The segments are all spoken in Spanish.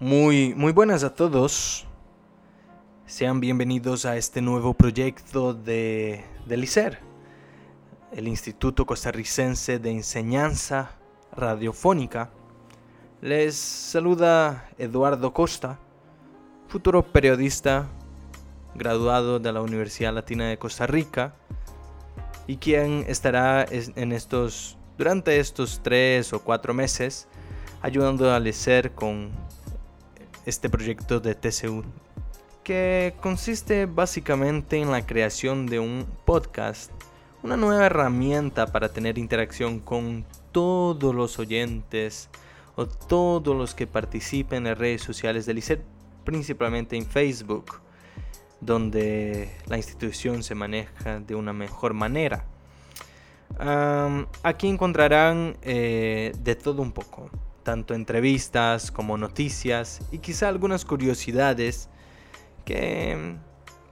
Muy, muy buenas a todos. Sean bienvenidos a este nuevo proyecto de, del el Instituto Costarricense de Enseñanza Radiofónica. Les saluda Eduardo Costa, futuro periodista graduado de la Universidad Latina de Costa Rica y quien estará en estos, durante estos tres o cuatro meses ayudando a ICER con este proyecto de TCU, que consiste básicamente en la creación de un podcast, una nueva herramienta para tener interacción con todos los oyentes o todos los que participen en redes sociales del ICER, principalmente en Facebook, donde la institución se maneja de una mejor manera. aquí encontrarán eh, de todo un poco tanto entrevistas como noticias y quizá algunas curiosidades que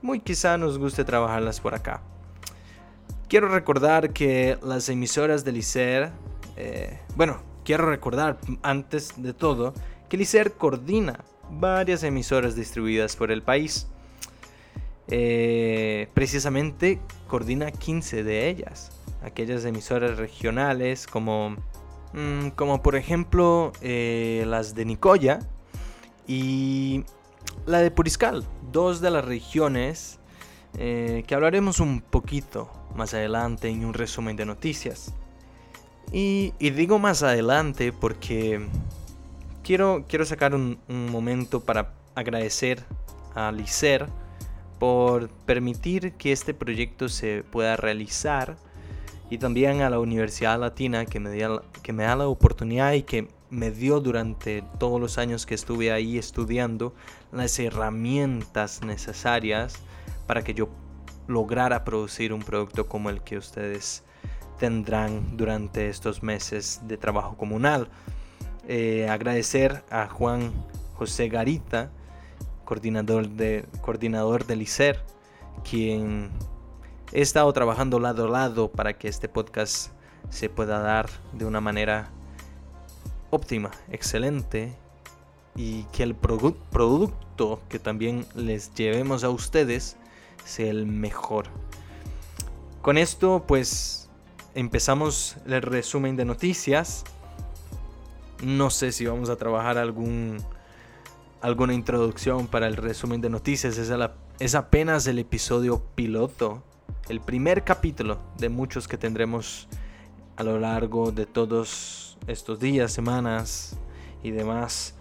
muy quizá nos guste trabajarlas por acá. Quiero recordar que las emisoras del ICER, eh, bueno, quiero recordar antes de todo que el coordina varias emisoras distribuidas por el país. Eh, precisamente coordina 15 de ellas, aquellas emisoras regionales como Mm, como por ejemplo eh, las de Nicoya y la de Puriscal, dos de las regiones eh, que hablaremos un poquito más adelante en un resumen de noticias. Y, digo más adelante porque quiero, quiero sacar un, un momento para agradecer a Licer por permitir que este proyecto se pueda realizar y también a la Universidad Latina que me, dio, que me da la oportunidad y que me dio durante todos los años que estuve ahí estudiando las herramientas necesarias para que yo lograra producir un producto como el que ustedes tendrán durante estos meses de trabajo comunal. Eh, agradecer a Juan José Garita, coordinador, de, coordinador del ICER, quien He estado trabajando lado a lado para que este podcast se pueda dar de una manera óptima, excelente y que el producto que también les llevemos a ustedes sea el mejor. Con esto pues empezamos el resumen de noticias. No sé si vamos a trabajar algún alguna introducción para el resumen de noticias. Es, es apenas el episodio piloto el primer capítulo de muchos que tendremos a lo largo de todos estos días, semanas y demás.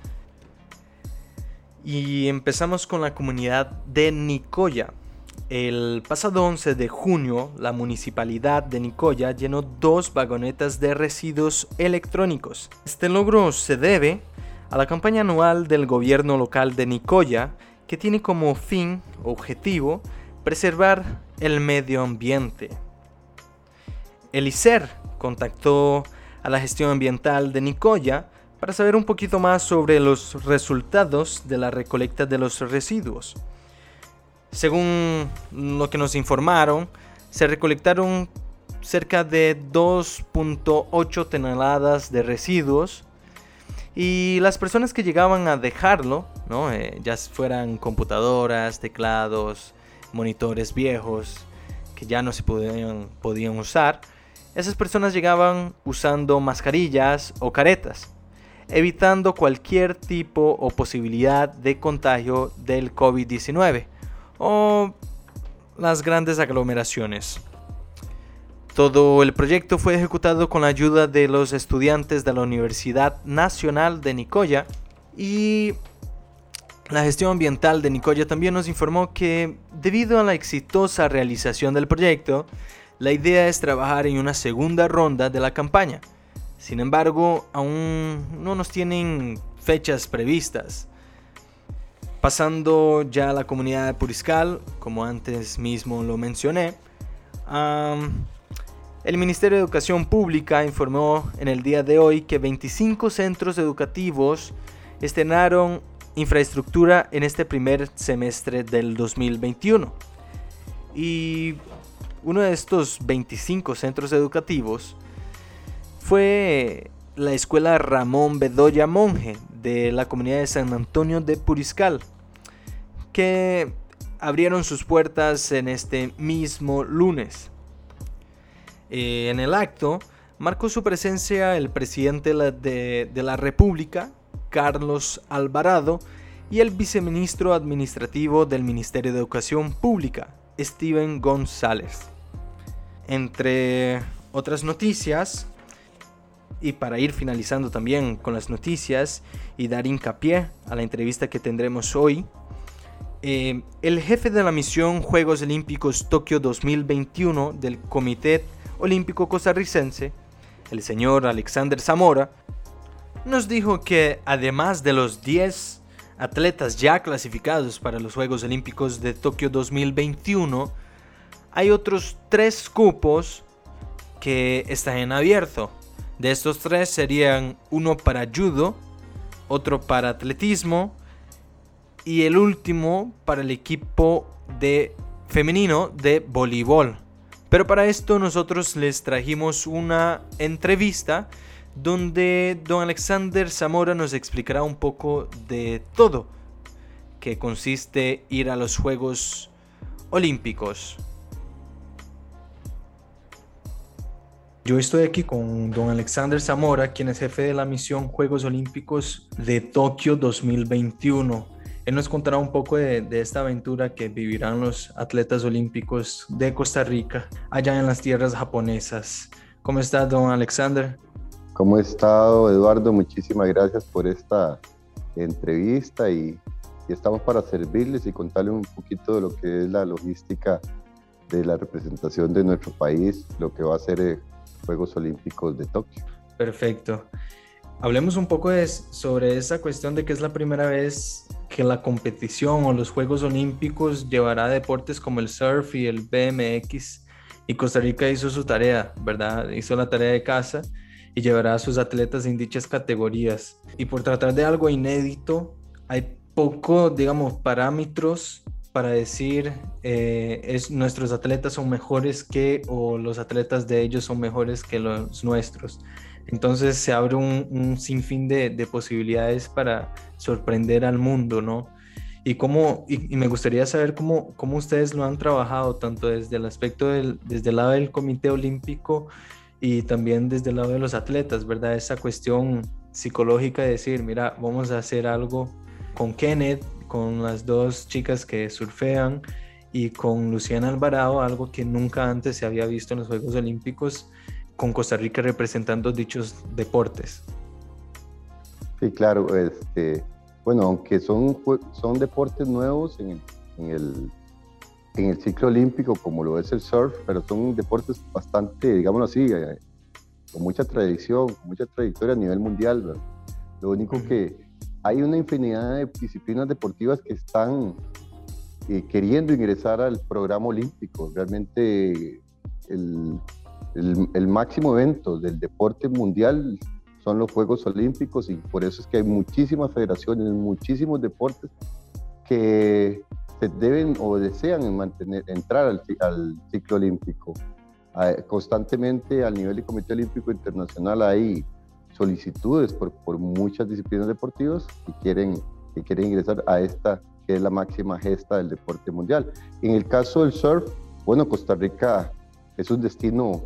Y empezamos con la comunidad de Nicoya. El pasado 11 de junio, la municipalidad de Nicoya llenó dos vagonetas de residuos electrónicos. Este logro se debe a la campaña anual del gobierno local de Nicoya, que tiene como fin, objetivo, preservar el medio ambiente. El ICER contactó a la gestión ambiental de Nicoya para saber un poquito más sobre los resultados de la recolecta de los residuos. Según lo que nos informaron, se recolectaron cerca de 2.8 toneladas de residuos y las personas que llegaban a dejarlo, ¿no? Eh, ya fueran computadoras, teclados, monitores viejos que ya no se podían, podían usar, esas personas llegaban usando mascarillas o caretas, evitando cualquier tipo o posibilidad de contagio del COVID-19 o las grandes aglomeraciones. Todo el proyecto fue ejecutado con la ayuda de los estudiantes de la Universidad Nacional de Nicoya y la gestión ambiental de Nicoya también nos informó que, debido a la exitosa realización del proyecto, la idea es trabajar en una segunda ronda de la campaña. Sin embargo, aún no nos tienen fechas previstas. Pasando ya a la comunidad de Puriscal, como antes mismo lo mencioné, el Ministerio de Educación Pública informó en el día de hoy que 25 centros educativos estrenaron infraestructura en este primer semestre del 2021. Y uno de estos 25 centros educativos fue la escuela Ramón Bedoya Monje de la comunidad de San Antonio de Puriscal, que abrieron sus puertas en este mismo lunes. Eh, en el acto marcó su presencia el presidente de, de la República, Carlos Alvarado, y el viceministro administrativo del Ministerio de Educación Pública, Steven González. Entre otras noticias, y para ir finalizando también con las noticias y dar hincapié a la entrevista que tendremos hoy, eh, el jefe de la misión Juegos Olímpicos Tokio 2021 del Comité Olímpico Costarricense, el señor Alexander Zamora, nos dijo que además de los 10 atletas ya clasificados para los Juegos Olímpicos de Tokio 2021, hay otros tres cupos que están en abierto. De estos tres serían uno para judo, otro para atletismo y el último para el equipo de femenino de voleibol. Pero para esto nosotros les trajimos una entrevista donde don Alexander Zamora nos explicará un poco de todo, que consiste ir a los Juegos Olímpicos. Yo estoy aquí con don Alexander Zamora, quien es jefe de la misión Juegos Olímpicos de Tokio 2021. Él nos contará un poco de, esta aventura que vivirán los atletas olímpicos de Costa Rica allá en las tierras japonesas. ¿Cómo está, don Alexander? ¿Cómo ha estado, Eduardo? Muchísimas gracias por esta entrevista y, y estamos para servirles y contarles un poquito de lo que es la logística de la representación de nuestro país, lo que va a ser eh, Juegos Olímpicos de Tokio. Perfecto. Hablemos un poco de, sobre esa cuestión de que es la primera vez que la competición o los Juegos Olímpicos llevará deportes como el surf y el BMX y Costa Rica hizo su tarea, ¿verdad? Hizo la tarea de casa y llevará a sus atletas en dichas categorías. Y por tratar de algo inédito, hay poco, digamos, parámetros para decir eh, es, nuestros atletas son mejores que o los atletas de ellos son mejores que los nuestros. Entonces se abre un, sinfín de, posibilidades para sorprender al mundo, ¿no? Y, cómo, y, me gustaría saber cómo, cómo, ustedes lo han trabajado, tanto desde el aspecto del, desde el lado del Comité Olímpico y también desde el lado de los atletas, ¿verdad? Esa cuestión psicológica de decir, mira, vamos a hacer algo con Kenneth, con las dos chicas que surfean y con Luciana Alvarado, algo que nunca antes se había visto en los Juegos Olímpicos con Costa Rica representando dichos deportes. Sí, claro, este, bueno, aunque son, son deportes nuevos en el, en el, ciclo olímpico, como lo es el surf, pero son deportes bastante, digámoslo así, eh, con mucha tradición, con mucha trayectoria a nivel mundial. Lo único que hay una infinidad de disciplinas deportivas que están eh, queriendo ingresar al programa olímpico. Realmente el, el, máximo evento del deporte mundial son los Juegos Olímpicos y por eso es que hay muchísimas federaciones, muchísimos deportes que se deben o desean mantener, entrar al, al ciclo olímpico. constantemente al nivel del Comité Olímpico Internacional hay solicitudes por, por muchas disciplinas deportivas que quieren, que quieren ingresar a esta que es la máxima gesta del deporte mundial. En el caso del surf, bueno, Costa Rica es un destino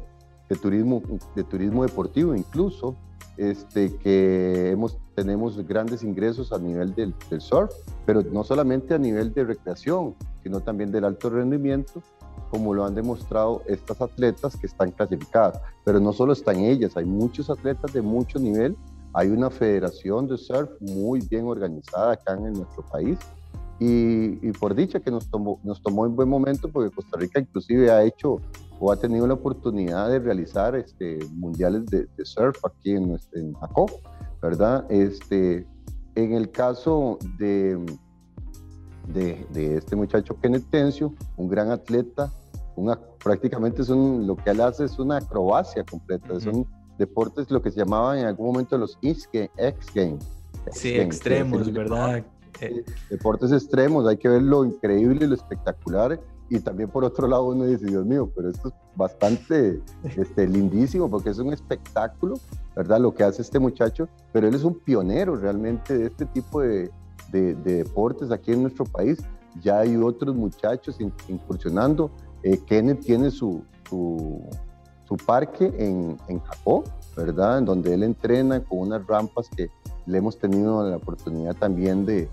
de turismo, de turismo deportivo incluso, este, que hemos, tenemos grandes ingresos a nivel del, del, surf, pero no solamente a nivel de recreación, sino también del alto rendimiento, como lo han demostrado estas atletas que están clasificadas. Pero no solo están ellas, hay muchos atletas de mucho nivel, hay una federación de surf muy bien organizada acá en nuestro país. Y, y por dicha que nos tomó, nos tomó en buen momento, porque Costa Rica inclusive ha hecho o ha tenido la oportunidad de realizar este, mundiales de, surf aquí en, en Macó, ¿verdad? Este, en el caso de, de, de, este muchacho Kenneth Tencio, un gran atleta, una, prácticamente son, lo que él hace es una acrobacia completa, son deportes lo que se llamaban en algún momento los X Games. Sí, extremos, ¿verdad? Deportes extremos, hay que ver lo increíble y lo espectacular y también por otro lado uno dice, Dios mío, pero esto es bastante este, lindísimo porque es un espectáculo, ¿verdad? Lo que hace este muchacho, pero él es un pionero realmente de este tipo de, de, deportes aquí en nuestro país. Ya hay otros muchachos incursionando. Eh, Kenneth tiene su, su, su parque en, en Japón, ¿verdad? En donde él entrena con unas rampas que le hemos tenido la oportunidad también de,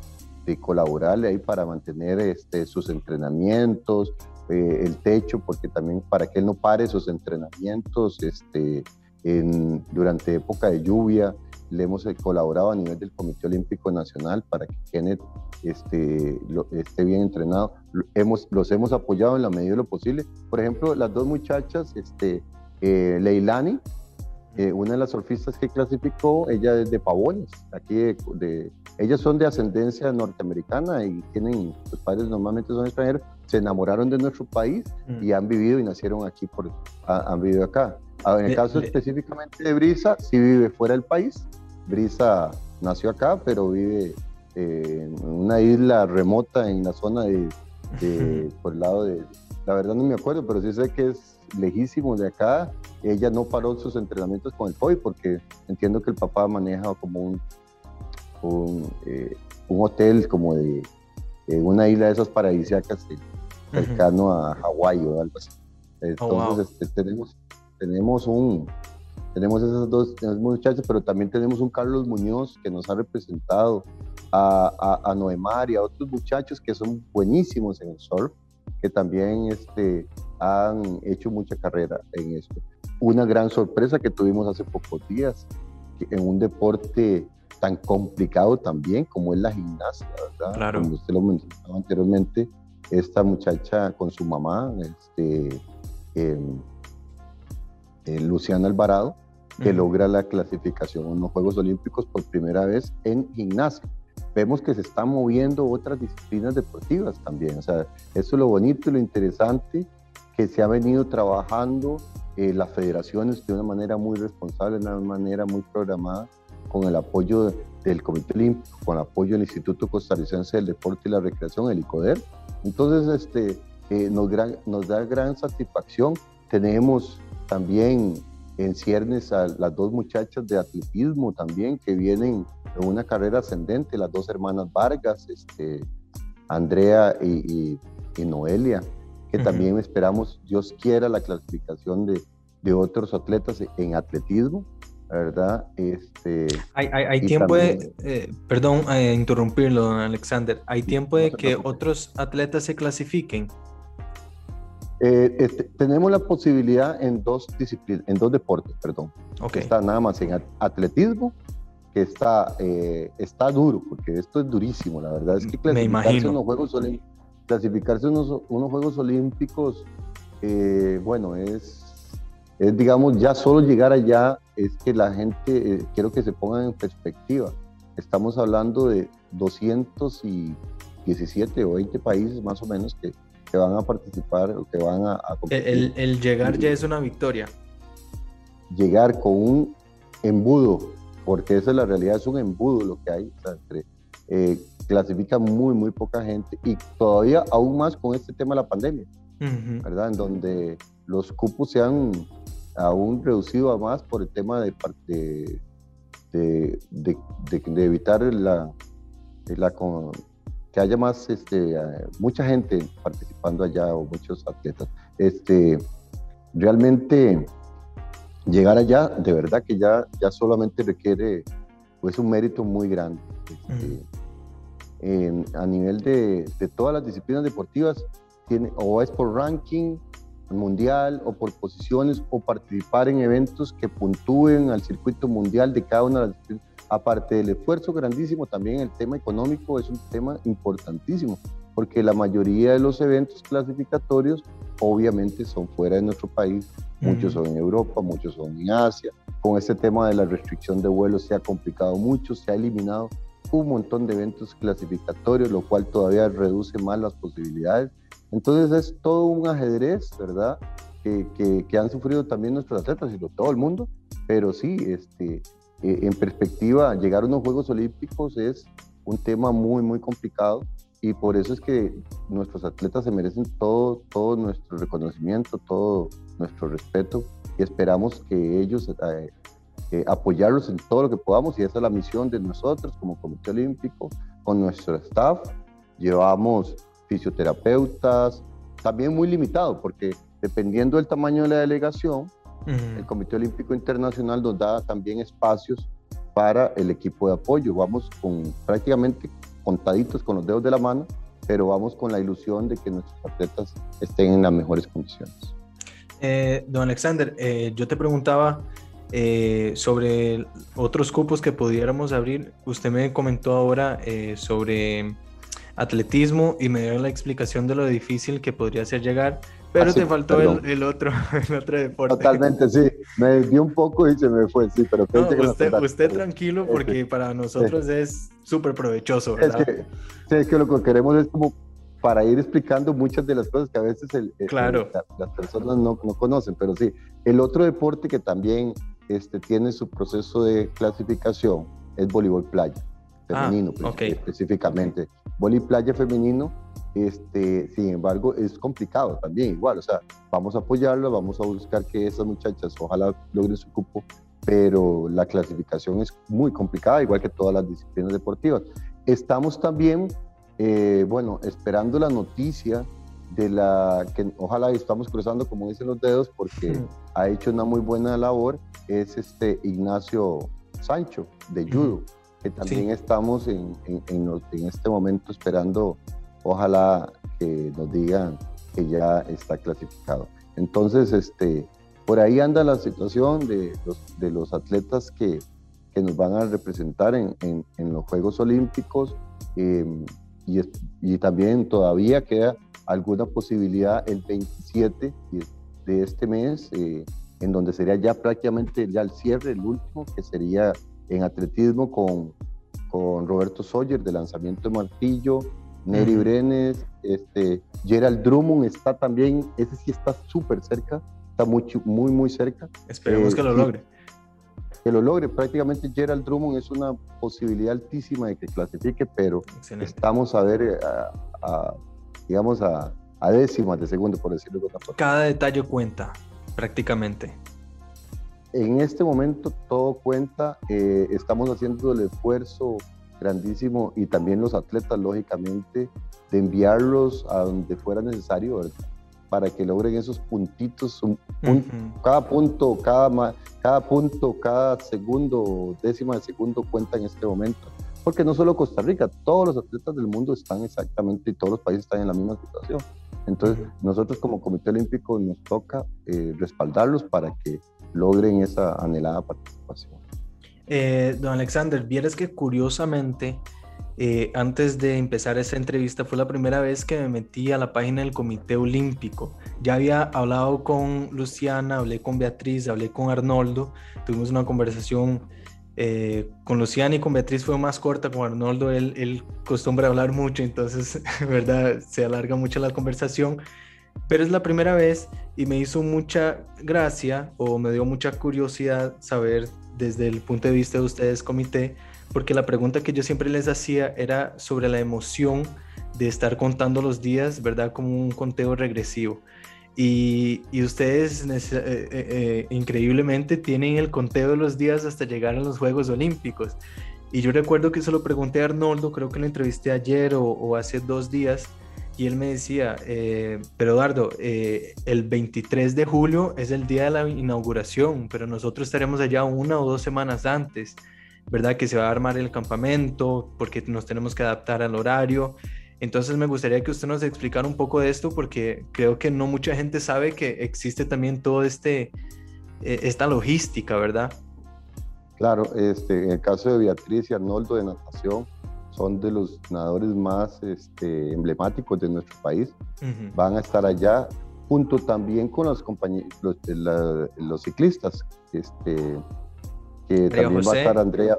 de colaborarle ahí para mantener este, sus entrenamientos, eh, el techo, porque también para que él no pare sus entrenamientos este, en, durante época de lluvia. Le hemos eh, colaborado a nivel del Comité Olímpico Nacional para que Kenneth este, esté bien entrenado. Hemos, los hemos apoyado en la medida de lo posible. Por ejemplo, las dos muchachas, este, eh, Leilani, eh, una de las surfistas que clasificó, ella es de Pavones, aquí de, ellas son de ascendencia norteamericana y tienen, sus padres normalmente son extranjeros, se enamoraron de nuestro país mm. y han vivido y nacieron aquí, por, han vivido acá. Ah, en el caso específicamente de Brisa, sí vive fuera del país. Brisa nació acá, pero vive eh, en una isla remota en la zona de, por el lado de, la verdad no me acuerdo, pero sí sé que es lejísimo de acá. Ella no paró sus entrenamientos con el COVID porque entiendo que el papá maneja como un, un, eh, hotel como de una isla de esas paradisíacas cercano a Hawái o algo así. Oh, Entonces este, tenemos, tenemos un tenemos esas dos muchachos, pero también tenemos un Carlos Muñoz que nos ha representado a, a, a Noemar y a otros muchachos que son buenísimos en el surf, que también este, han hecho mucha carrera en esto. Una gran sorpresa que tuvimos hace pocos días, en un deporte tan complicado también como es la gimnasia, ¿verdad? Claro. Como usted lo mencionaba anteriormente, esta muchacha con su mamá, este, em, eh, Luciana Alvarado, que logra la clasificación en los Juegos Olímpicos por primera vez en gimnasia vemos que se están moviendo otras disciplinas deportivas también. O sea, eso es lo bonito y lo interesante que se ha venido trabajando eh, las federaciones de una manera muy responsable, de una manera muy programada, con el apoyo del Comité Olímpico, con el apoyo del Instituto Costarricense del Deporte y la Recreación, el ICODER. Entonces, este, eh, nos, nos da gran satisfacción. Tenemos también en ciernes a las dos muchachas de atletismo también que vienen en una carrera ascendente, las dos hermanas Vargas, este, Andrea y, Noelia, que también esperamos, Dios quiera, la clasificación de, de otros atletas en atletismo, ¿verdad? Este, hay, hay, tiempo de, eh, perdón eh, interrumpirlo, don Alexander, ¿hay tiempo de que otros atletas se clasifiquen? Eh, este, tenemos la posibilidad en dos disciplinas, en dos deportes, perdón. Okay. Está nada más en atletismo está, eh, está duro, porque esto es durísimo, la verdad es que clasificarse, unos Juegos, Olímpicos, clasificarse unos, unos Juegos Olímpicos, eh, bueno, es, es, digamos, ya solo llegar allá es que la gente, eh, quiero que se pongan en perspectiva, estamos hablando de 217 o 20 países más o menos que, que van a participar o que van a, a el, el llegar ya es una victoria. Llegar con un embudo porque esa es la realidad, es un embudo lo que hay, eh, clasifica muy, muy poca gente y todavía aún más con este tema de la pandemia, ¿verdad? En donde los cupos se han aún reducido a más por el tema de, de, de, evitar la, la, que haya más, este, mucha gente participando allá o muchos atletas. Este, realmente llegar allá, de verdad que ya, ya solamente requiere pues un mérito muy grande. Este, a nivel de, de, todas las disciplinas deportivas, tiene, o es por ranking mundial o por posiciones o participar en eventos que puntúen al circuito mundial de cada una de las. Aparte del esfuerzo grandísimo, también el tema económico es un tema importantísimo, porque la mayoría de los eventos clasificatorios obviamente son fuera de nuestro país muchos son en Europa, muchos son en Asia. Con este tema de la restricción de vuelos se ha complicado mucho, se ha eliminado un montón de eventos clasificatorios, lo cual todavía reduce más las posibilidades. Entonces es todo un ajedrez, ¿verdad? Que, que, han sufrido también nuestros atletas y todo el mundo, pero sí, este, eh, en perspectiva, llegar a unos Juegos Olímpicos es un tema muy, muy complicado y por eso es que nuestros atletas se merecen todo, todo nuestro reconocimiento, todo nuestro respeto y esperamos que ellos eh, eh, apoyarlos en todo lo que podamos y esa es la misión de nosotros como Comité Olímpico, con nuestro staff. Llevamos fisioterapeutas, también muy limitado porque dependiendo del tamaño de la delegación, el Comité Olímpico Internacional nos da también espacios para el equipo de apoyo. Vamos con prácticamente contaditos con los dedos de la mano, pero vamos con la ilusión de que nuestros atletas estén en las mejores condiciones. Eh, don Alexander, eh, yo te preguntaba eh, sobre otros cupos que pudiéramos abrir. Usted me comentó ahora sobre atletismo y me dio la explicación de lo difícil que podría ser llegar, pero ah, te faltó el, otro, el otro deporte. Totalmente, sí. Me dio un poco y se me fue, sí, pero... usted, usted tranquilo porque para nosotros es súper provechoso, ¿verdad? Es que, sí, es que lo que queremos es como para ir explicando muchas de las cosas que a veces claro. las personas no, no, conocen, pero sí. El otro deporte que también este, tiene su proceso de clasificación es voleibol playa, ah, femenino específicamente. Voleibol playa femenino, este, sin embargo, es complicado también, igual, o sea, vamos a apoyarlo, vamos a buscar que esas muchachas ojalá logren su cupo, pero la clasificación es muy complicada, igual que todas las disciplinas deportivas. Estamos también, eh, bueno, esperando la noticia de la que ojalá estamos cruzando, como dicen los dedos, porque ha hecho una muy buena labor, es este Ignacio Sancho de Judo, que también estamos en, en, en, este momento esperando, ojalá que nos digan que ya está clasificado. Entonces, este, por ahí anda la situación de los, de los atletas que, que nos van a representar en, en los Juegos Olímpicos em, y, y también todavía queda alguna posibilidad el 27 de este mes, eh, en donde sería ya prácticamente ya el cierre, el último, que sería en atletismo con, con Roberto Sawyer de lanzamiento de martillo, Neri Brenes, este, Gerald Drummond está también, ese sí está súper cerca, está muy, muy, muy cerca. Esperemos que lo eh, logre. Que lo logre, prácticamente Gerald Drummond es una posibilidad altísima de que clasifique, pero estamos a ver, eh, a digamos, a, a décimas de segundo, por decirlo de otra forma. Cada detalle cuenta, prácticamente. En este momento todo cuenta, eh, estamos haciendo el esfuerzo grandísimo y también los atletas, lógicamente, de enviarlos a donde fuera necesario, para que logren esos puntitos, cada punto, cada, cada punto, cada segundo, décima de segundo cuenta en este momento porque no solo Costa Rica, todos los atletas del mundo están exactamente y todos los países están en la misma situación. Entonces, nosotros como Comité Olímpico nos toca eh, respaldarlos para que logren esa anhelada participación. Eh, don Alexander, vieras que curiosamente, eh, antes de empezar esta entrevista, fue la primera vez que me metí a la página del Comité Olímpico. Ya había hablado con Luciana, hablé con Beatriz, hablé con Arnoldo, tuvimos una conversación eh, con Luciana y con Beatriz fue más corta, con Arnoldo él, él hablar mucho, entonces, ¿verdad? Se alarga mucho la conversación, pero es la primera vez y me hizo mucha gracia o me dio mucha curiosidad saber desde el punto de vista de ustedes, comité, porque la pregunta que yo siempre les hacía era sobre la emoción de estar contando los días, ¿verdad? Como un conteo regresivo. Y, ustedes eh, eh, eh, increíblemente tienen el conteo de los días hasta llegar a los Juegos Olímpicos. Y yo recuerdo que se lo pregunté a Arnoldo, creo que lo entrevisté ayer o, hace dos días, y él me decía, pero Eduardo, el 23 de julio es el día de la inauguración, pero nosotros estaremos allá una o dos semanas antes, ¿verdad? Que se va a armar el campamento, porque nos tenemos que adaptar al horario. Entonces me gustaría que usted nos explicara un poco de esto porque creo que no mucha gente sabe que existe también todo este e, esta logística, ¿verdad? Claro, este, en el caso de Beatriz y Arnoldo de natación son de los nadadores más este, emblemáticos de nuestro país. Van a estar allá junto también con los compañeros, los, los ciclistas, este, que también va a estar Andrea,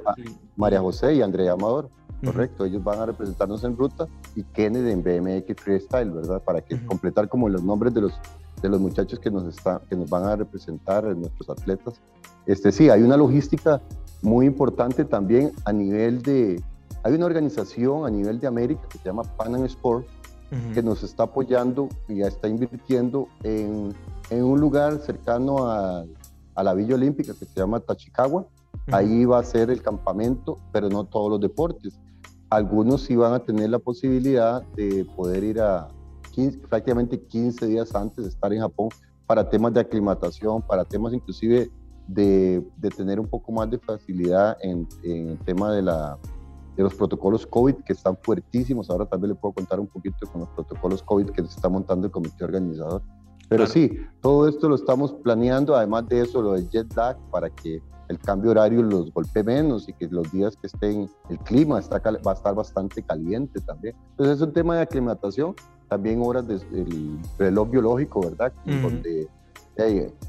María José y Andrea Amador. Correcto, ellos van a representarnos en ruta y Kennedy en BMX Freestyle, ¿verdad? Para que completar como los nombres de los, de los muchachos que nos, está, que nos van a representar, nuestros atletas. Este, sí, hay una logística muy importante también a nivel de, hay una organización a nivel de América que se llama Pan Am Sport, que nos está apoyando y ya está invirtiendo en, en un lugar cercano a, a, la Villa Olímpica que se llama Tachicagua. Ahí va a ser el campamento, pero no todos los deportes. Algunos sí van a tener la posibilidad de poder ir a 15, prácticamente 15 días antes de estar en Japón para temas de aclimatación, para temas inclusive de, de tener un poco más de facilidad en, en el tema de la, de los protocolos COVID que están fuertísimos. Ahora también le puedo contar un poquito con los protocolos COVID que se está montando el comité organizador. Pero sí, todo esto lo estamos planeando, además de eso, lo del jet lag, para que el cambio horario los golpee menos y que los días que estén, el clima está, va a estar bastante caliente también. Entonces es un tema de aclimatación, también horas del reloj biológico, ¿verdad? Donde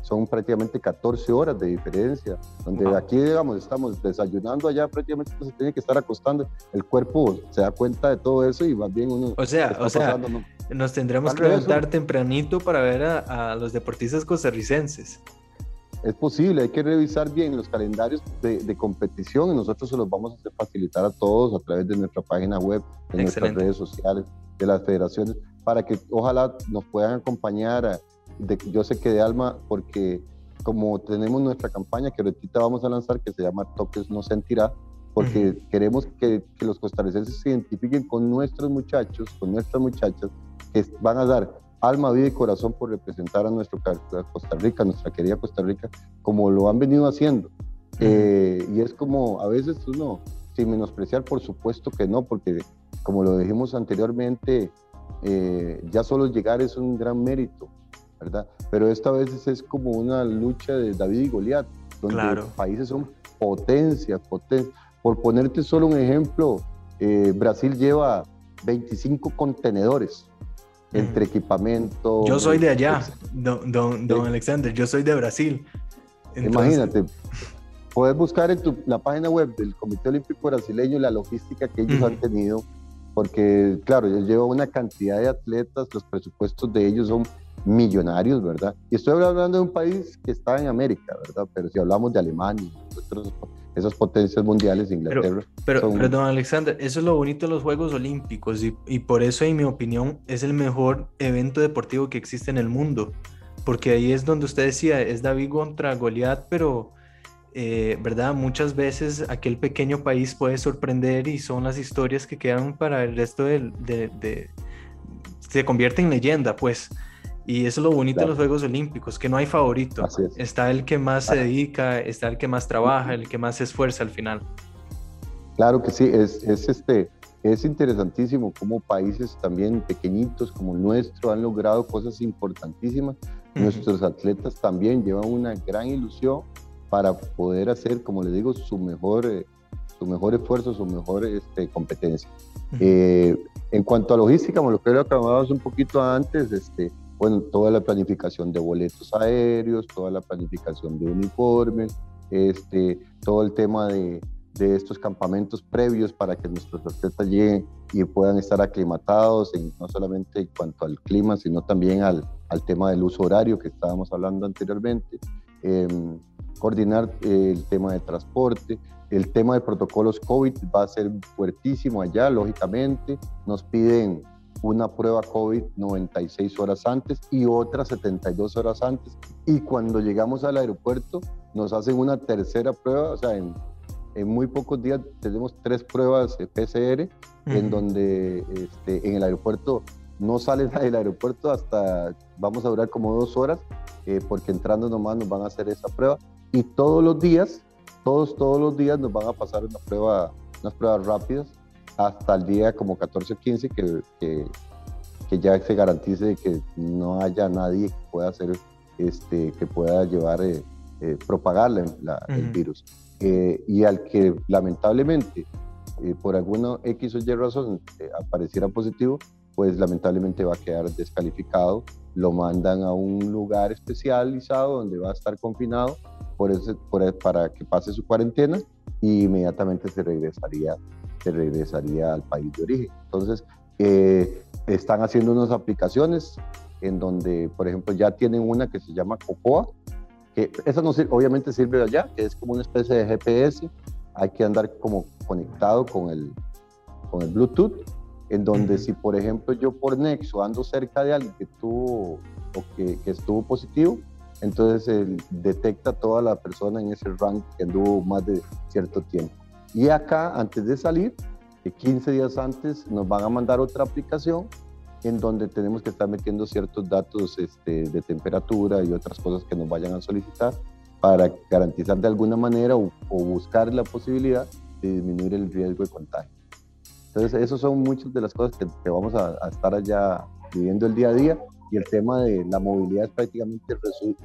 son prácticamente 14 horas de diferencia, donde aquí, digamos, estamos desayunando allá, prácticamente se tiene que estar acostando, el cuerpo se da cuenta de todo eso y más bien uno... O sea, o sea, nos tendremos que levantar tempranito para ver a, los deportistas costarricenses. Es posible, hay que revisar bien los calendarios de, competición y nosotros se los vamos a facilitar a todos a través de nuestra página web, de nuestras redes sociales, de las federaciones, para que ojalá nos puedan acompañar a, yo sé que de alma, porque como tenemos nuestra campaña que ahorita vamos a lanzar, que se llama Toques no sentirá, porque queremos que, que, los costarricenses se identifiquen con nuestros muchachos, con nuestras muchachas, que van a dar alma, vida y corazón por representar a nuestro Costa Rica, nuestra querida Costa Rica, como lo han venido haciendo. Eh, y es como, a veces uno, sin menospreciar, por supuesto que no, porque como lo dijimos anteriormente, eh, ya solo llegar es un gran mérito. ¿verdad? Pero esta vez es como una lucha de David y Goliat, donde los países son potencias, potencias. Por ponerte solo un ejemplo, eh, Brasil lleva 25 contenedores entre equipamiento. Yo soy de allá, don, don, Alexander, yo soy de Brasil. Imagínate, puedes buscar en tu, la página web del Comité Olímpico Brasileño la logística que ellos han tenido, porque claro, ellos llevan una cantidad de atletas, los presupuestos de ellos son millonarios, ¿verdad? Y estoy hablando de un país que está en América, ¿verdad? Pero si hablamos de Alemania, esas potencias mundiales, Inglaterra. Pero, pero, don Alexander, eso es lo bonito de los Juegos Olímpicos y, y, por eso, en mi opinión, es el mejor evento deportivo que existe en el mundo. Porque ahí es donde usted decía, es David contra Goliat, pero, eh, ¿verdad? Muchas veces aquel pequeño país puede sorprender y son las historias que quedan para el resto de... de, de se convierte en leyenda, pues. Y eso es lo bonito de los Juegos Olímpicos, que no hay favorito. Está el que más se dedica, está el que más trabaja, el que más se esfuerza al final. Claro que sí, es, es, este, es interesantísimo cómo países también pequeñitos como el nuestro han logrado cosas importantísimas. Nuestros atletas también llevan una gran ilusión para poder hacer, como les digo, su mejor, eh, su mejor esfuerzo, su mejor este, competencia. Eh, en cuanto a logística, como lo que acabamos un poquito antes, este, bueno, toda la planificación de boletos aéreos, toda la planificación de uniformes, este, todo el tema de, de estos campamentos previos para que nuestros atletas lleguen y puedan estar aclimatados, en, no solamente en cuanto al clima, sino también al, al tema del uso horario que estábamos hablando anteriormente, em, coordinar eh, el tema de transporte, el tema de protocolos COVID va a ser fuertísimo allá, lógicamente, nos piden una prueba COVID 96 horas antes y otra 72 horas antes. Y cuando llegamos al aeropuerto nos hacen una tercera prueba, o sea, en, en muy pocos días tenemos tres pruebas PCR en donde este, en el aeropuerto no sales del aeropuerto hasta vamos a durar como dos horas eh, porque entrando nomás nos van a hacer esa prueba y todos los días, todos, todos los días nos van a pasar una prueba, unas pruebas rápidas hasta el día como 14 o 15 que, que, que, ya se garantice que no haya nadie que pueda hacer, este, que pueda llevar, eh, eh propagar el virus. Eh, y al que lamentablemente eh, por alguna X o Y razón apareciera positivo, pues lamentablemente va a quedar descalificado, lo mandan a un lugar especializado donde va a estar confinado por ese, por, para que pase su cuarentena y inmediatamente se regresaría se regresaría al país de origen. Entonces, eh, están haciendo unas aplicaciones en donde, por ejemplo, ya tienen una que se llama Cocoa, que esa no obviamente sirve allá, que es como una especie de GPS, hay que andar como conectado con el, con el Bluetooth, en donde si por ejemplo yo por Nexo ando cerca de alguien que tuvo o que, que estuvo positivo, entonces él detecta toda la persona en ese rank que anduvo más de cierto tiempo. Y acá, antes de salir, 15 días antes, nos van a mandar otra aplicación en donde tenemos que estar metiendo ciertos datos este, de temperatura y otras cosas que nos vayan a solicitar para garantizar de alguna manera o, buscar la posibilidad de disminuir el riesgo de contagio. Entonces, esas son muchas de las cosas que, vamos a, a, estar allá viviendo el día a día y el tema de la movilidad es prácticamente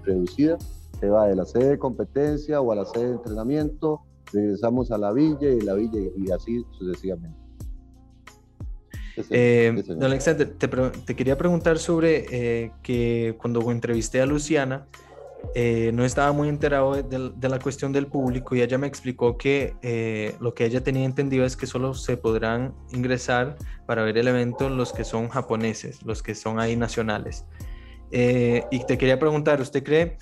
reducida. Se va de la sede de competencia o a la sede de entrenamiento, regresamos a la villa y la villa y así sucesivamente. Eh, Alexander, te, quería preguntar sobre eh, que cuando entrevisté a Luciana, eh, no estaba muy enterado de, la cuestión del público y ella me explicó que eh, lo que ella tenía entendido es que solo se podrán ingresar para ver el evento los que son japoneses, los que son ahí nacionales. y te quería preguntar, ¿usted cree?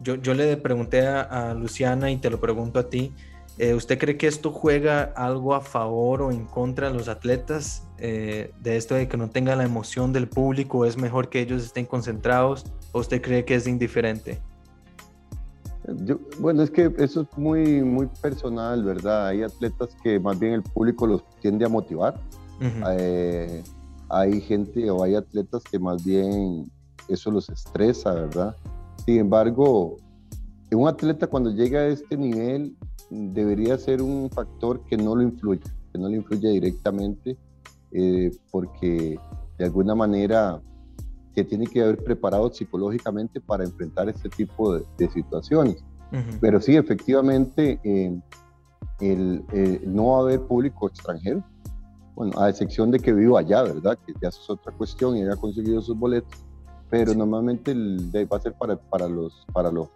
Yo, yo le pregunté a Luciana y te lo pregunto a ti. Eh, ¿Usted cree que esto juega algo a favor o en contra de los atletas? Eh, de esto de que no tenga la emoción del público, ¿es mejor que ellos estén concentrados o usted cree que es indiferente? bueno, es que eso es muy, muy personal, ¿verdad? Hay atletas que más bien el público los tiende a motivar. Eh, hay gente o hay atletas que más bien eso los estresa, ¿verdad? Sin embargo, un atleta cuando llega a este nivel debería ser un factor que no lo influye, que no lo influye directamente, eh, porque de alguna manera que tiene que haber preparado psicológicamente para enfrentar este tipo de, situaciones. Pero sí, efectivamente, eh, el, eh, no va a haber público extranjero, bueno, a excepción de que viva allá, ¿verdad? Que ya es otra cuestión y haya conseguido sus boletos, pero normalmente el, va a ser para, para los, para los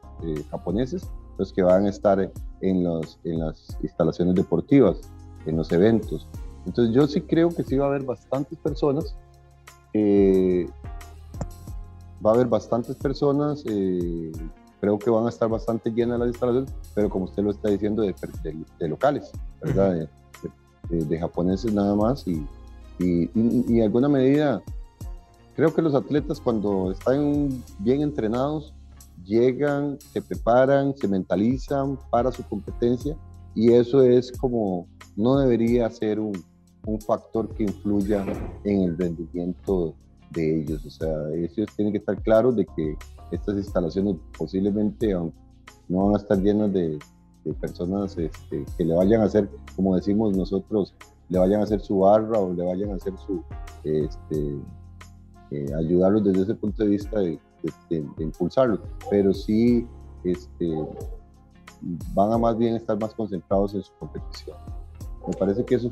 japoneses los que van a estar en, los, en las instalaciones deportivas, en los eventos. Entonces yo sí creo que sí va a haber bastantes personas, eh, va a haber bastantes personas, eh, creo que van a estar bastante llenas las instalaciones, pero como usted lo está diciendo, de, de, locales, ¿verdad? De, japoneses nada más y, y, y, en alguna medida creo que los atletas cuando están bien entrenados llegan, se preparan, se mentalizan para su competencia y eso es como, no debería ser un, un factor que influya en el rendimiento de ellos. O sea, ellos tienen que estar claros de que estas instalaciones posiblemente no van a estar llenas de, de personas este, que le vayan a hacer, como decimos nosotros, le vayan a hacer su barra o le vayan a hacer su, este, eh, ayudarlos desde ese punto de vista de, de, impulsarlo, pero sí este, van a más bien estar más concentrados en su competición. Me parece que eso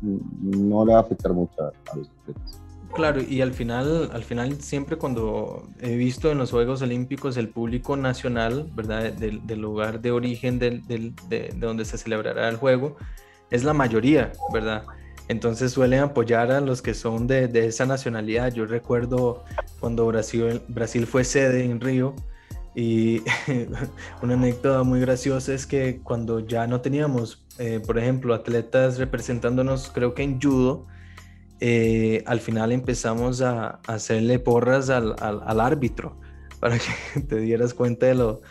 no le va a afectar mucho a, los atletas. Claro, y al final, al final siempre cuando he visto en los Juegos Olímpicos el público nacional, ¿verdad? Del, lugar de origen del, de, de, donde se celebrará el juego, es la mayoría, ¿verdad? Entonces suelen apoyar a los que son de, esa nacionalidad. Yo recuerdo cuando Brasil, Brasil fue sede en Río y una anécdota muy graciosa es que cuando ya no teníamos, eh, por ejemplo, atletas representándonos, creo que en judo, eh, al final empezamos a, hacerle porras al, árbitro para que te dieras cuenta de lo,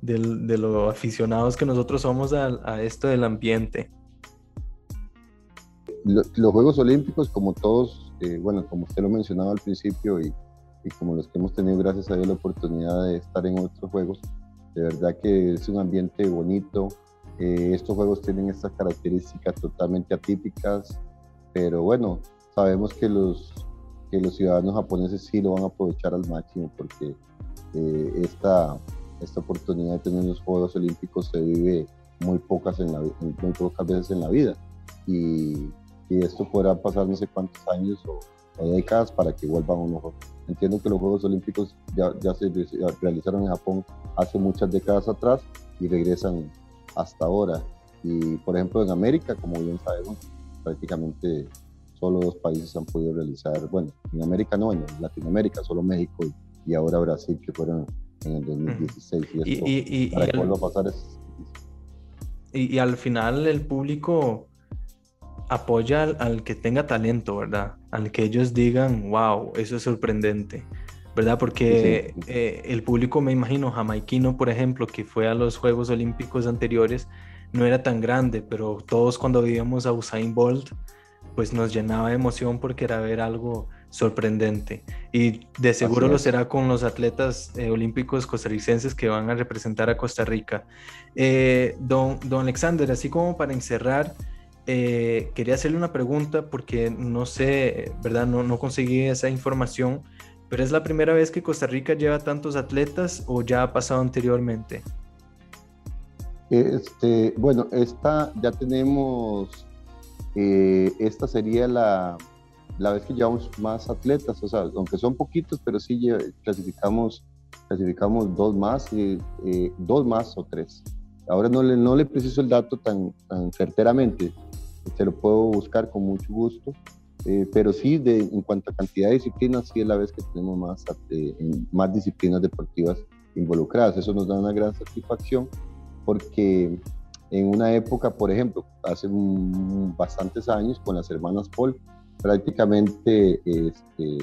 de, lo aficionados que nosotros somos a esto del ambiente los Juegos Olímpicos, como todos, eh, bueno, como usted lo mencionaba al principio y, como los que hemos tenido, gracias a Dios, la oportunidad de estar en otros Juegos, de verdad que es un ambiente bonito. Eh, estos Juegos tienen estas características totalmente atípicas, pero bueno, sabemos que los, que los ciudadanos japoneses sí lo van a aprovechar al máximo porque eh, esta, esta oportunidad de tener los Juegos Olímpicos se vive muy pocas, en la, muy pocas veces en la vida. Y, y esto podrá pasar no sé cuántos años o, décadas para que vuelvan a unos Entiendo que los Juegos Olímpicos ya, ya se realizaron en Japón hace muchas décadas atrás y regresan hasta ahora. Y por ejemplo en América, como bien sabemos, prácticamente solo dos países han podido realizar, bueno, en América no, en Latinoamérica, solo México y, ahora Brasil, que fueron en el 2016. Y, esto, y, para que vuelva a pasar es y, al final el público apoya al, que tenga talento, ¿verdad? Al que ellos digan, wow, eso es sorprendente, ¿verdad? Porque eh, el público, me imagino, jamaiquino, por ejemplo, que fue a los Juegos Olímpicos anteriores, no era tan grande, pero todos cuando vivíamos a Usain Bolt, pues nos llenaba de emoción porque era ver algo sorprendente. Y de seguro lo será con los atletas eh, olímpicos costarricenses que van a representar a Costa Rica. Eh, don, don Alexander, así como para encerrar, eh, quería hacerle una pregunta porque no sé, ¿verdad? No, no conseguí esa información, pero ¿es la primera vez que Costa Rica lleva tantos atletas o ya ha pasado anteriormente? Este, bueno, esta ya tenemos, esta sería la, la vez que llevamos más atletas, o sea, aunque son poquitos, pero sí clasificamos, clasificamos dos más, eh, dos más o tres. Ahora no le, no le preciso el dato tan, tan certeramente, se lo puedo buscar con mucho gusto, eh, pero sí, de, en cuanto a cantidad de disciplinas, sí es la vez que tenemos más, eh, más disciplinas deportivas involucradas. Eso nos da una gran satisfacción porque en una época, por ejemplo, hace bastantes años con las hermanas Paul, prácticamente este,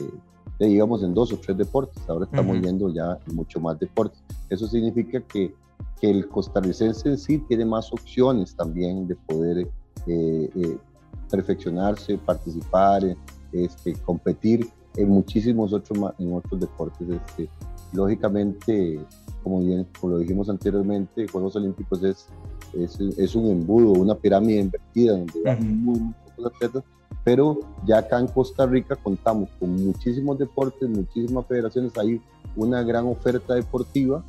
íbamos en dos o tres deportes, ahora estamos viendo ya mucho más deportes. Eso significa que, que, el costarricense en sí tiene más opciones también de poder eh, eh, perfeccionarse, participar, este, competir en muchísimos otros, en otros deportes. Este, lógicamente, como bien como lo dijimos anteriormente, Juegos Olímpicos es, es, es un embudo, una pirámide invertida donde van muy, pocos atletas pero ya acá en Costa Rica contamos con muchísimos deportes, muchísimas federaciones, hay una gran oferta deportiva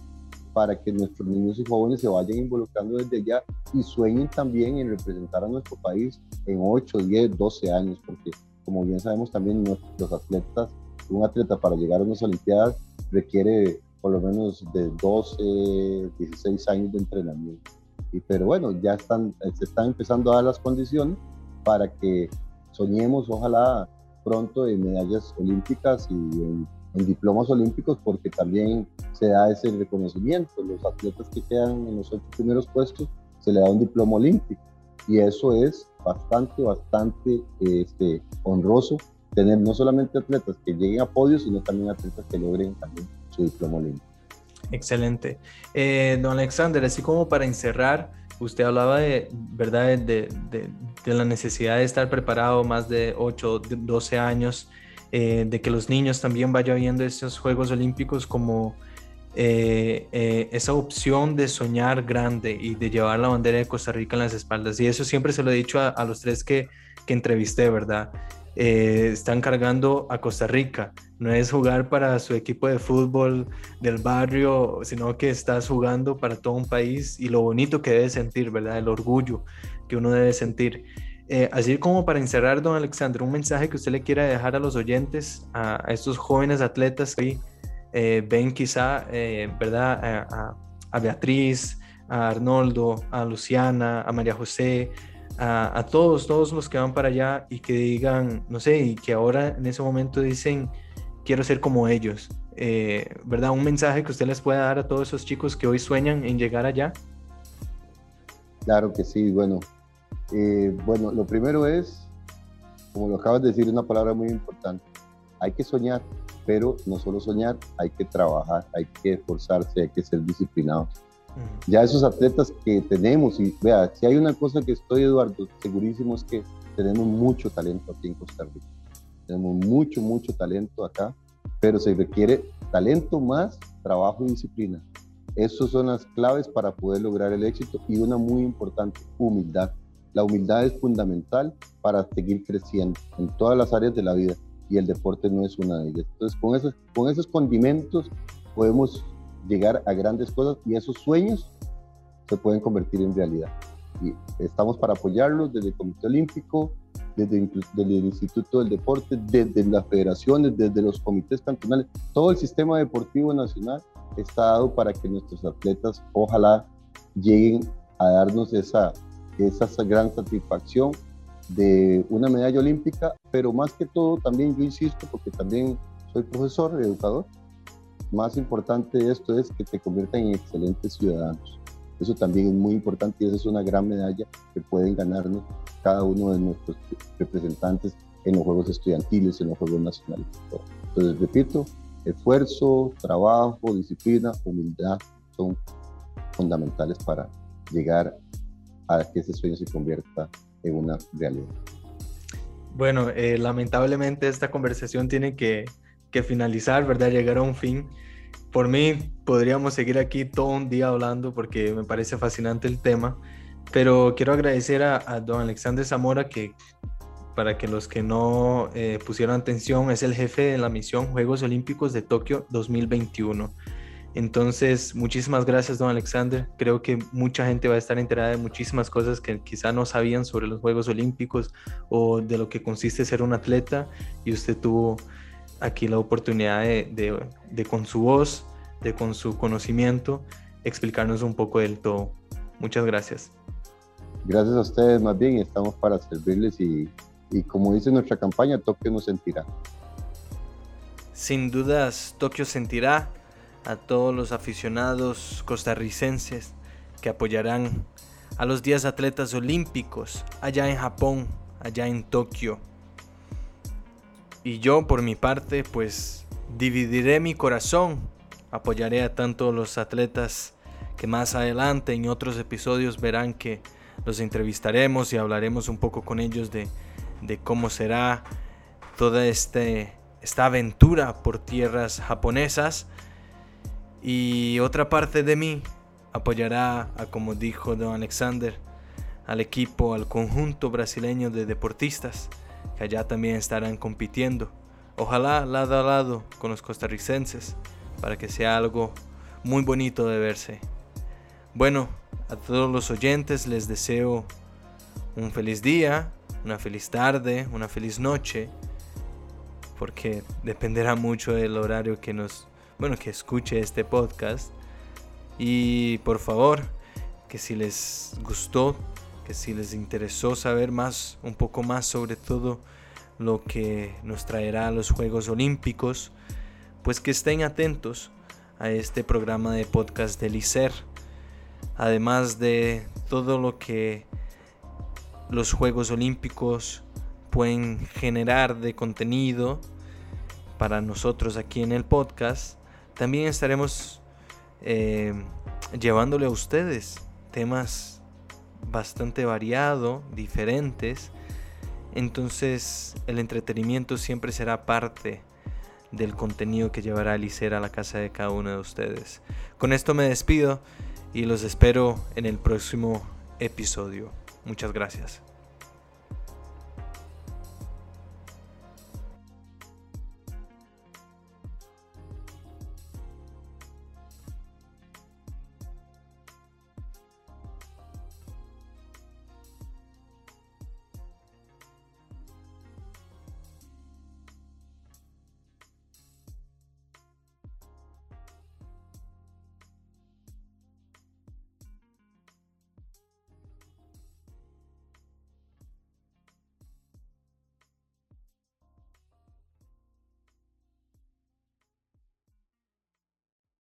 para que nuestros niños y jóvenes se vayan involucrando desde ya y sueñen también en representar a nuestro país en 8, 10, 12 años, porque como bien sabemos también nuestros atletas, un atleta para llegar a unas Olimpiadas requiere por lo menos de 12, 16 años de entrenamiento. Y, pero bueno, ya están, se están empezando a dar las condiciones para que soñemos ojalá pronto en medallas olímpicas y en, diplomas olímpicos porque también se da ese reconocimiento. Los atletas que quedan en los ocho primeros puestos se le da un diploma olímpico y eso es bastante, bastante este, honroso tener no solamente atletas que lleguen a podios, sino también atletas que logren también su diploma olímpico. Excelente. Eh, don Alexander, así como para encerrar, usted hablaba de, ¿verdad? De, de, de, la necesidad de estar preparado más de 8, 12 años, eh, de que los niños también vayan viendo estos Juegos Olímpicos como eh, eh, esa opción de soñar grande y de llevar la bandera de Costa Rica en las espaldas. Y eso siempre se lo he dicho a, los tres que, que entrevisté, ¿verdad? Están cargando a Costa Rica. No es jugar para su equipo de fútbol del barrio, sino que estás jugando para todo un país y lo bonito que debe sentir, ¿verdad? El orgullo que uno debe sentir. Eh, así como para encerrar, don Alexander, un mensaje que usted le quiera dejar a los oyentes, a, estos jóvenes atletas que eh, ven quizá, ¿verdad? A, a Beatriz, a Arnoldo, a Luciana, a María José, a, todos, todos los que van para allá y que digan, no sé, y que ahora en ese momento dicen, quiero ser como ellos, eh, ¿verdad? Un mensaje que usted les pueda dar a todos esos chicos que hoy sueñan en llegar allá. Claro que sí, bueno, eh, bueno, lo primero es, como lo acabas de decir, una palabra muy importante, hay que soñar, pero no solo soñar, hay que trabajar, hay que esforzarse, hay que ser disciplinados ya esos atletas que tenemos, y vea, si hay una cosa que estoy, Eduardo, segurísimo es que tenemos mucho talento aquí en Costa Rica. Tenemos mucho, mucho talento acá, pero se requiere talento más trabajo y disciplina. Esas son las claves para poder lograr el éxito y una muy importante, humildad. La humildad es fundamental para seguir creciendo en todas las áreas de la vida y el deporte no es una de ellas. Entonces, con esos, con esos condimentos podemos llegar a grandes cosas y esos sueños se pueden convertir en realidad. Y estamos para apoyarlos desde el Comité Olímpico, desde, el Instituto del Deporte, desde las federaciones, desde los comités cantonales. Todo el sistema deportivo nacional está dado para que nuestros atletas ojalá lleguen a darnos esa, esa gran satisfacción de una medalla olímpica, pero más que todo también yo insisto, porque también soy profesor, educador, más importante de esto es que te conviertan en excelentes ciudadanos. Eso también es muy importante y esa es una gran medalla que pueden ganarnos cada uno de nuestros representantes en los Juegos Estudiantiles, en los Juegos Nacionales. Entonces, repito, esfuerzo, trabajo, disciplina, humildad son fundamentales para llegar a que ese sueño se convierta en una realidad. Bueno, eh, lamentablemente esta conversación tiene que, que, finalizar, ¿verdad? Llegar a un fin. Por mí podríamos seguir aquí todo un día hablando porque me parece fascinante el tema, pero quiero agradecer a, a don Alexander Zamora que para que los que no eh, pusieron atención, es el jefe de la misión Juegos Olímpicos de Tokio 2021. Entonces, muchísimas gracias, don Alexander. Creo que mucha gente va a estar enterada de muchísimas cosas que quizá no sabían sobre los Juegos Olímpicos o de lo que consiste ser un atleta. Y usted tuvo aquí la oportunidad de, de con su voz, de con su conocimiento, explicarnos un poco del todo. Muchas gracias. Gracias a ustedes, más bien, estamos para servirles y y como dice nuestra campaña, Tokio no sentirá. Sin dudas, Tokio sentirá a todos los aficionados costarricenses que apoyarán a los 10 atletas olímpicos allá en Japón, allá en Tokio. Y yo por mi parte, pues dividiré mi corazón, apoyaré a tanto los atletas que más adelante en otros episodios verán que los entrevistaremos y hablaremos un poco con ellos de de cómo será toda este, esta aventura por tierras japonesas. Y otra parte de mí apoyará, a, como dijo don Alexander, al equipo, al conjunto brasileño de deportistas que allá también estarán compitiendo. Ojalá lado a lado con los costarricenses para que sea algo muy bonito de verse. Bueno, a todos los oyentes les deseo un feliz día, una feliz tarde, una feliz noche, porque dependerá mucho del horario que nos, bueno, que escuche este podcast. Y por favor, que si les gustó, que si les interesó saber más, un poco más sobre todo lo que nos traerá a los Juegos Olímpicos, pues que estén atentos a este programa de podcast del ICER. Además de todo lo que los Juegos Olímpicos pueden generar de contenido para nosotros aquí en el podcast, también estaremos eh, llevándole a ustedes temas bastante variados, diferentes. Entonces el entretenimiento siempre será parte del contenido que llevará Alicer a la casa de cada uno de ustedes. Con esto me despido y los espero en el próximo episodio. Muchas gracias.